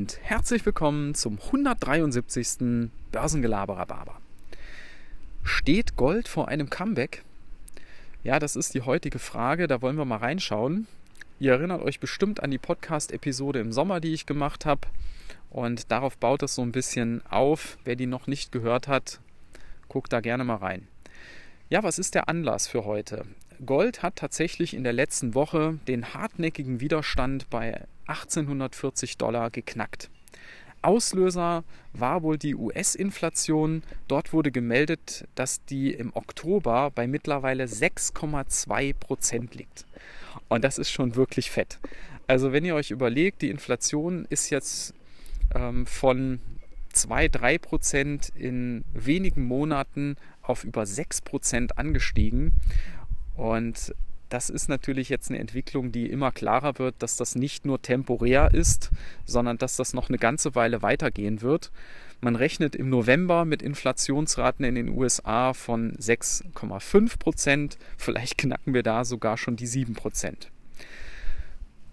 und herzlich willkommen zum 173. Börsengelaberer. Steht Gold vor einem Comeback? Ja, das ist die heutige Frage, da wollen wir mal reinschauen. Ihr erinnert euch bestimmt an die Podcast-Episode im Sommer, die ich gemacht habe. Und darauf baut es so ein bisschen auf. Wer die noch nicht gehört hat, guckt da gerne mal rein. Ja, was ist der Anlass für heute? Gold hat tatsächlich in der letzten Woche den hartnäckigen Widerstand bei 1840 Dollar geknackt. Auslöser war wohl die US-Inflation. Dort wurde gemeldet, dass die im Oktober bei mittlerweile 6,2 Prozent liegt. Und das ist schon wirklich fett. Also wenn ihr euch überlegt, die Inflation ist jetzt ähm, von 2, 3 Prozent in wenigen Monaten auf über 6 Prozent angestiegen. Und das ist natürlich jetzt eine Entwicklung, die immer klarer wird, dass das nicht nur temporär ist, sondern dass das noch eine ganze Weile weitergehen wird. Man rechnet im November mit Inflationsraten in den USA von 6,5 Prozent. Vielleicht knacken wir da sogar schon die 7 Prozent.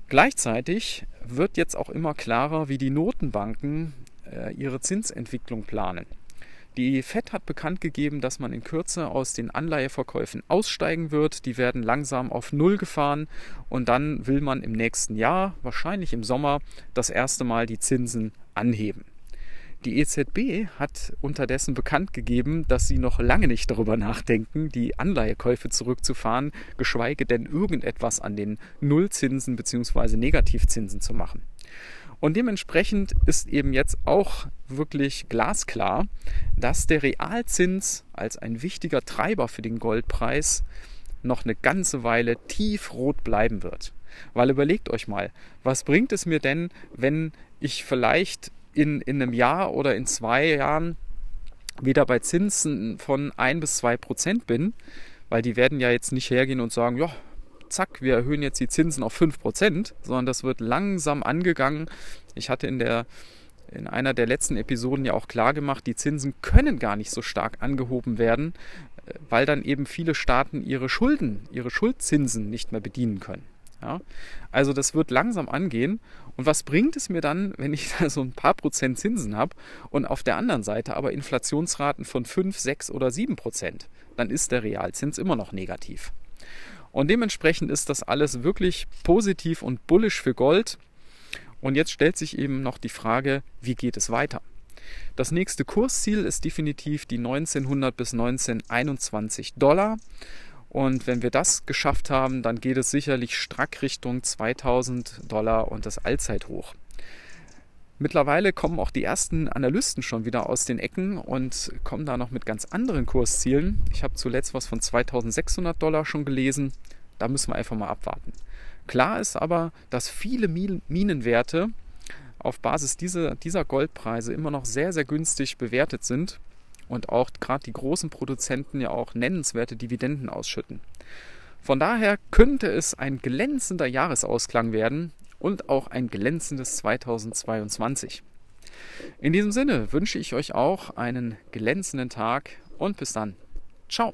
Gleichzeitig wird jetzt auch immer klarer, wie die Notenbanken äh, ihre Zinsentwicklung planen. Die FED hat bekannt gegeben, dass man in Kürze aus den Anleiheverkäufen aussteigen wird. Die werden langsam auf Null gefahren und dann will man im nächsten Jahr, wahrscheinlich im Sommer, das erste Mal die Zinsen anheben. Die EZB hat unterdessen bekannt gegeben, dass sie noch lange nicht darüber nachdenken, die Anleihekäufe zurückzufahren, geschweige denn irgendetwas an den Nullzinsen bzw. Negativzinsen zu machen. Und dementsprechend ist eben jetzt auch wirklich glasklar, dass der Realzins als ein wichtiger Treiber für den Goldpreis noch eine ganze Weile tiefrot bleiben wird. Weil überlegt euch mal, was bringt es mir denn, wenn ich vielleicht in, in einem Jahr oder in zwei Jahren wieder bei Zinsen von ein bis zwei Prozent bin, weil die werden ja jetzt nicht hergehen und sagen, ja, zack, wir erhöhen jetzt die Zinsen auf 5%, sondern das wird langsam angegangen. Ich hatte in der in einer der letzten Episoden ja auch klar gemacht, die Zinsen können gar nicht so stark angehoben werden, äh, weil dann eben viele Staaten ihre Schulden, ihre Schuldzinsen nicht mehr bedienen können. Ja? Also das wird langsam angehen. Und was bringt es mir dann, wenn ich da so ein paar Prozent Zinsen habe und auf der anderen Seite aber Inflationsraten von 5, 6 oder 7 Prozent? Dann ist der Realzins immer noch negativ. Und dementsprechend ist das alles wirklich positiv und bullisch für Gold. Und jetzt stellt sich eben noch die Frage, wie geht es weiter? Das nächste Kursziel ist definitiv die 1900 bis 1921 Dollar. Und wenn wir das geschafft haben, dann geht es sicherlich strack Richtung 2000 Dollar und das Allzeithoch. Mittlerweile kommen auch die ersten Analysten schon wieder aus den Ecken und kommen da noch mit ganz anderen Kurszielen. Ich habe zuletzt was von 2600 Dollar schon gelesen. Da müssen wir einfach mal abwarten. Klar ist aber, dass viele Minenwerte auf Basis dieser, dieser Goldpreise immer noch sehr, sehr günstig bewertet sind und auch gerade die großen Produzenten ja auch nennenswerte Dividenden ausschütten. Von daher könnte es ein glänzender Jahresausklang werden, und auch ein glänzendes 2022. In diesem Sinne wünsche ich euch auch einen glänzenden Tag und bis dann. Ciao.